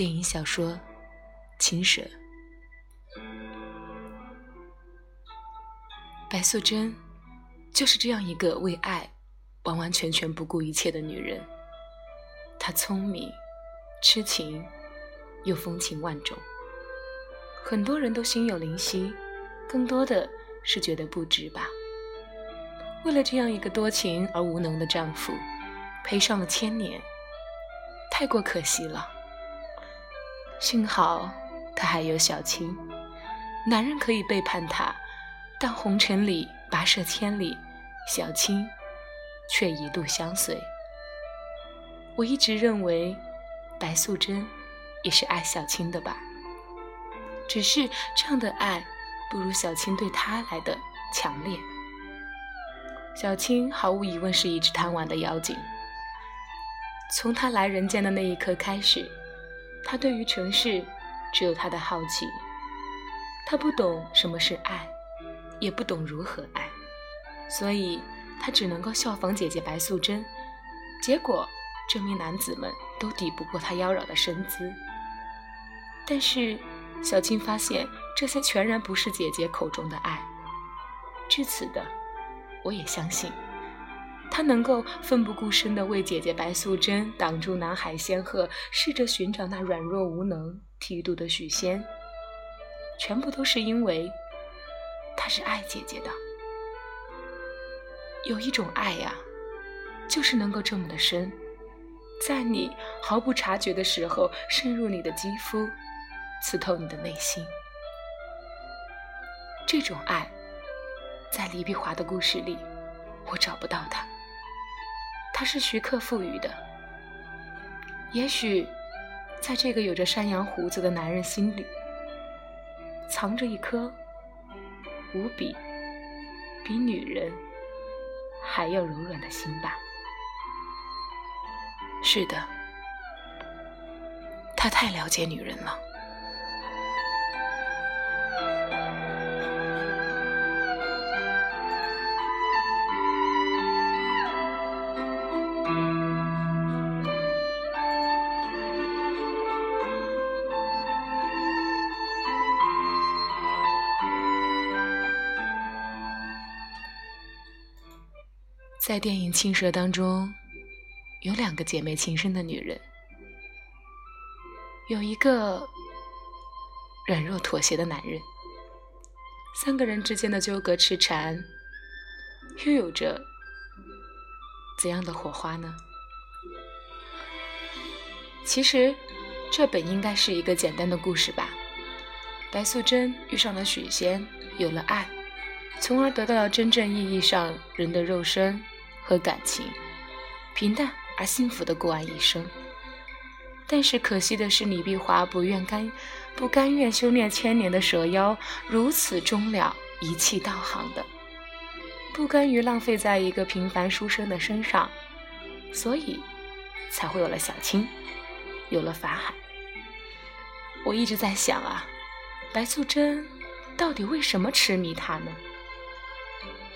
电影小说《情蛇》。白素贞就是这样一个为爱完完全全不顾一切的女人。她聪明、痴情，又风情万种。很多人都心有灵犀，更多的是觉得不值吧。为了这样一个多情而无能的丈夫，陪上了千年，太过可惜了。幸好他还有小青，男人可以背叛她，但红尘里跋涉千里，小青却一路相随。我一直认为，白素贞也是爱小青的吧，只是这样的爱不如小青对他来的强烈。小青毫无疑问是一只贪玩的妖精。从她来人间的那一刻开始，她对于城市只有她的好奇。她不懂什么是爱，也不懂如何爱，所以她只能够效仿姐姐白素贞。结果，这名男子们都抵不过她妖娆的身姿。但是，小青发现这些全然不是姐姐口中的爱。至此的。我也相信，他能够奋不顾身地为姐姐白素贞挡住南海仙鹤，试着寻找那软弱无能、剃度的许仙，全部都是因为他是爱姐姐的。有一种爱呀，就是能够这么的深，在你毫不察觉的时候，深入你的肌肤，刺透你的内心。这种爱。在李碧华的故事里，我找不到他。他是徐克赋予的。也许，在这个有着山羊胡子的男人心里，藏着一颗无比比女人还要柔软的心吧。是的，他太了解女人了。在电影《青蛇》当中，有两个姐妹情深的女人，有一个软弱妥协的男人，三个人之间的纠葛痴缠，又有着怎样的火花呢？其实，这本应该是一个简单的故事吧。白素贞遇上了许仙，有了爱，从而得到了真正意义上人的肉身。和感情，平淡而幸福的过完一生。但是可惜的是，李碧华不愿甘，不甘愿修炼千年的蛇妖如此终了，一气道行的，不甘于浪费在一个平凡书生的身上，所以才会有了小青，有了法海。我一直在想啊，白素贞到底为什么痴迷他呢？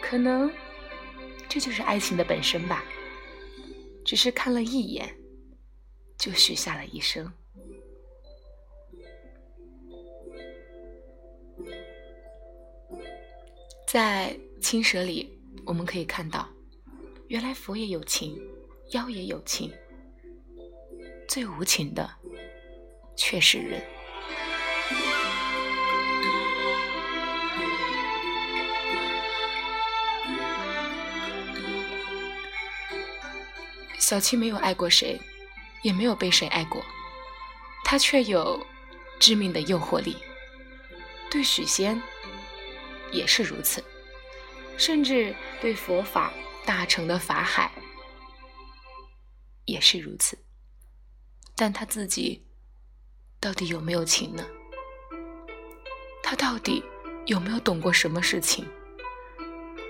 可能。这就是爱情的本身吧，只是看了一眼，就许下了一生。在青蛇里，我们可以看到，原来佛也有情，妖也有情，最无情的却是人。小七没有爱过谁，也没有被谁爱过，她却有致命的诱惑力。对许仙也是如此，甚至对佛法大成的法海也是如此。但他自己到底有没有情呢？他到底有没有懂过什么事情？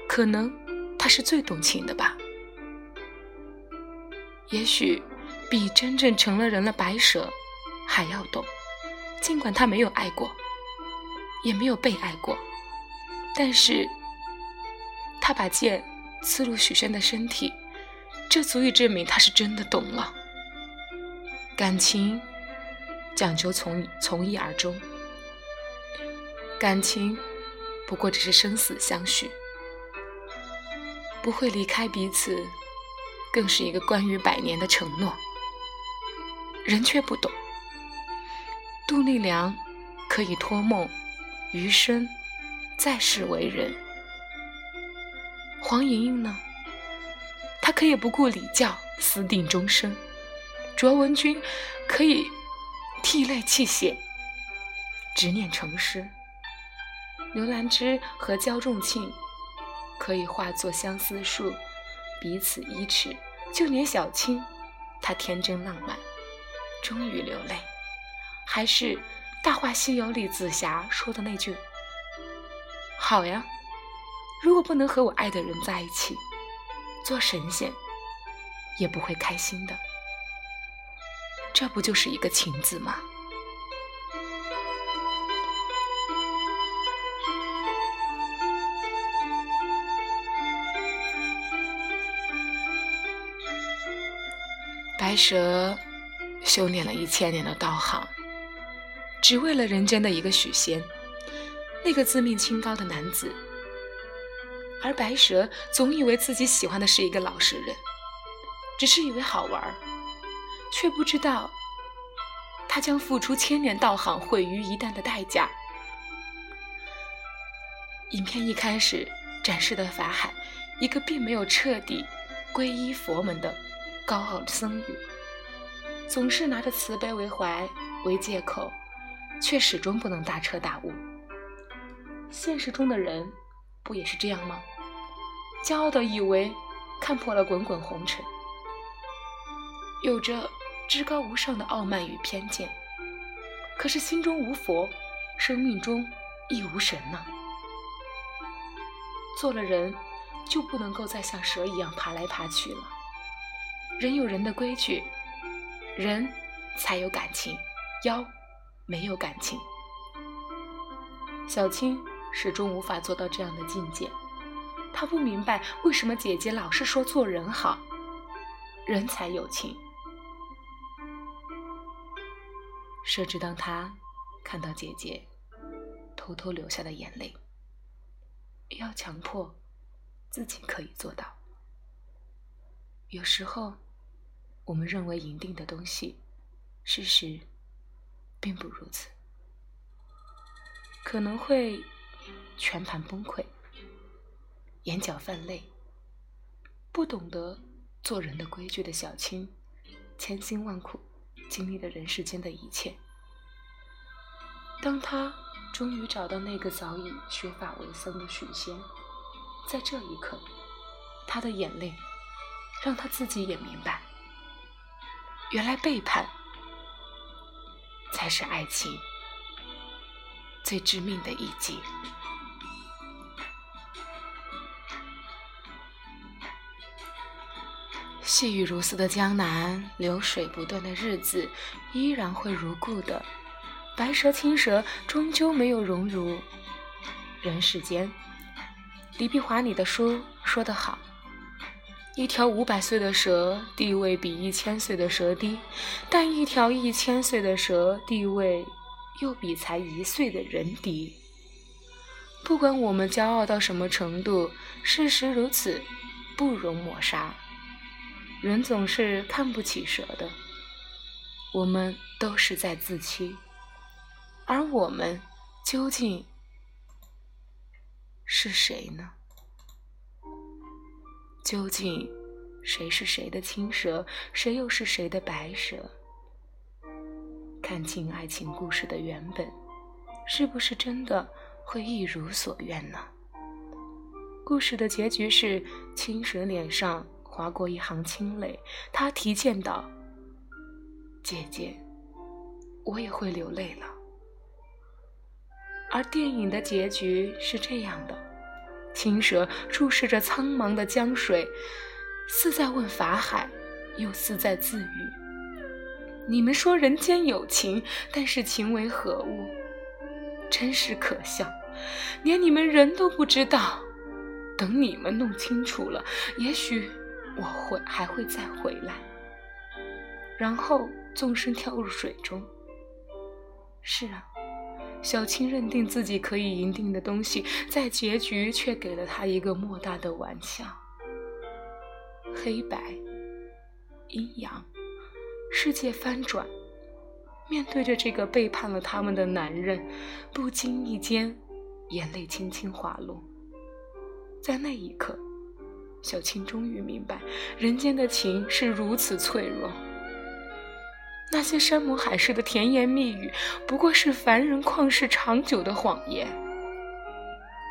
可能他是最懂情的吧。也许比真正成了人的白蛇还要懂，尽管他没有爱过，也没有被爱过，但是他把剑刺入许仙的身体，这足以证明他是真的懂了。感情讲究从从一而终。感情不过只是生死相许，不会离开彼此，更是一个关于百年的承诺。人却不懂，杜丽娘可以托梦，余生再世为人。黄莹莹呢？她可以不顾礼教，私定终生。卓文君可以涕泪泣血，执念成诗。刘兰芝和焦仲庆可以化作相思树，彼此依持。就连小青，她天真浪漫。终于流泪，还是《大话西游》里紫霞说的那句：“好呀，如果不能和我爱的人在一起，做神仙也不会开心的。”这不就是一个情字吗？蛇。修炼了一千年的道行，只为了人间的一个许仙，那个自命清高的男子。而白蛇总以为自己喜欢的是一个老实人，只是以为好玩，却不知道他将付出千年道行毁于一旦的代价。影片一开始展示的法海，一个并没有彻底皈依佛门的高傲的僧侣。总是拿着慈悲为怀为借口，却始终不能大彻大悟。现实中的人不也是这样吗？骄傲的以为看破了滚滚红尘，有着至高无上的傲慢与偏见，可是心中无佛，生命中亦无神呢。做了人，就不能够再像蛇一样爬来爬去了。人有人的规矩。人才有感情，妖没有感情。小青始终无法做到这样的境界，她不明白为什么姐姐老是说做人好，人才有情。设置当她看到姐姐偷偷流下的眼泪，要强迫自己可以做到。有时候。我们认为赢定的东西，事实并不如此，可能会全盘崩溃，眼角泛泪。不懂得做人的规矩的小青，千辛万苦经历了人世间的一切。当他终于找到那个早已学法为僧的许仙，在这一刻，他的眼泪让他自己也明白。原来背叛才是爱情最致命的一击。细雨如丝的江南，流水不断的日子，依然会如故的。白蛇青蛇终究没有融入人世间。李碧华，你的书说得好。一条五百岁的蛇地位比一千岁的蛇低，但一条一千岁的蛇地位又比才一岁的人低。不管我们骄傲到什么程度，事实如此，不容抹杀。人总是看不起蛇的，我们都是在自欺，而我们究竟是谁呢？究竟谁是谁的青蛇，谁又是谁的白蛇？看清爱情故事的原本，是不是真的会一如所愿呢？故事的结局是青蛇脸上划过一行清泪，他提剑道：“姐姐，我也会流泪了。”而电影的结局是这样的。青蛇注视着苍茫的江水，似在问法海，又似在自语：“你们说人间有情，但是情为何物？真是可笑，连你们人都不知道。等你们弄清楚了，也许我会还会再回来。”然后纵身跳入水中，是啊，小青认定自己可以赢定的东西，在结局却给了他一个莫大的玩笑。黑白，阴阳，世界翻转。面对着这个背叛了他们的男人，不经意间，眼泪轻轻滑落。在那一刻，小青终于明白，人间的情是如此脆弱。那些山盟海誓的甜言蜜语，不过是凡人旷世长久的谎言。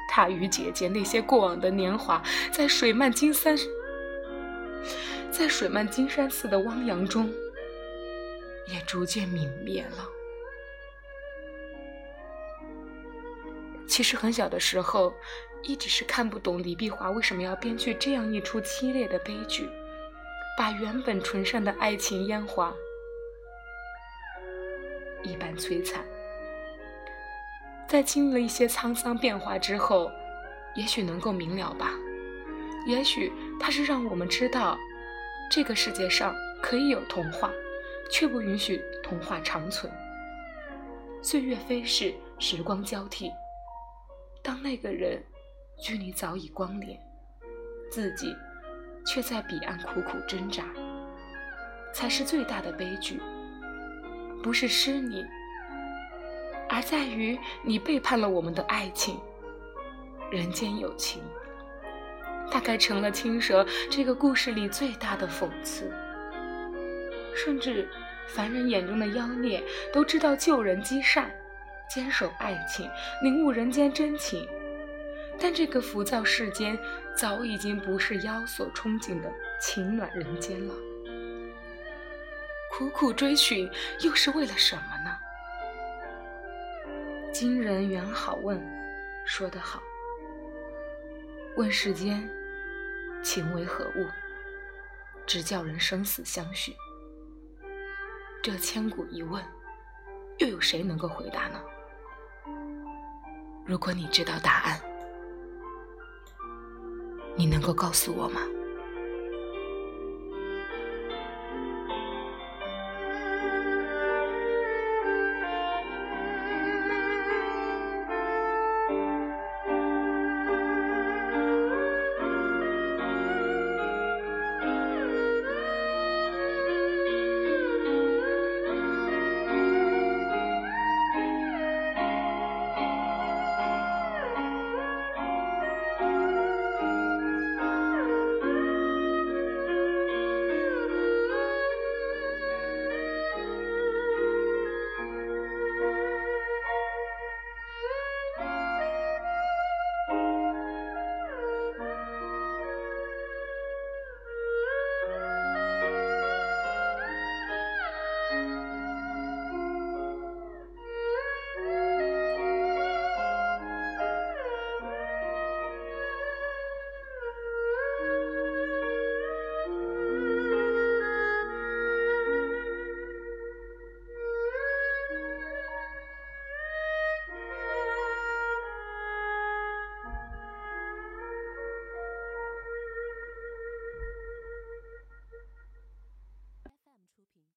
他与姐姐那些过往的年华，在水漫金山，在水漫金山寺的汪洋中。也逐渐泯灭了。其实很小的时候，一直是看不懂李碧华为什么要编剧这样一出凄烈的悲剧，把原本纯善的爱情烟花一般摧残。在经历了一些沧桑变化之后，也许能够明了吧？也许它是让我们知道，这个世界上可以有童话。却不允许童话长存。岁月飞逝，时光交替。当那个人距离早已光年，自己却在彼岸苦苦挣扎，才是最大的悲剧。不是失你，而在于你背叛了我们的爱情。人间有情，大概成了青蛇这个故事里最大的讽刺。甚至，凡人眼中的妖孽都知道救人积善，坚守爱情，领悟人间真情。但这个浮躁世间，早已经不是妖所憧憬的情暖人间了。苦苦追寻，又是为了什么呢？今人缘好问，说得好。问世间，情为何物？直叫人生死相许。这千古一问，又有谁能够回答呢？如果你知道答案，你能够告诉我吗？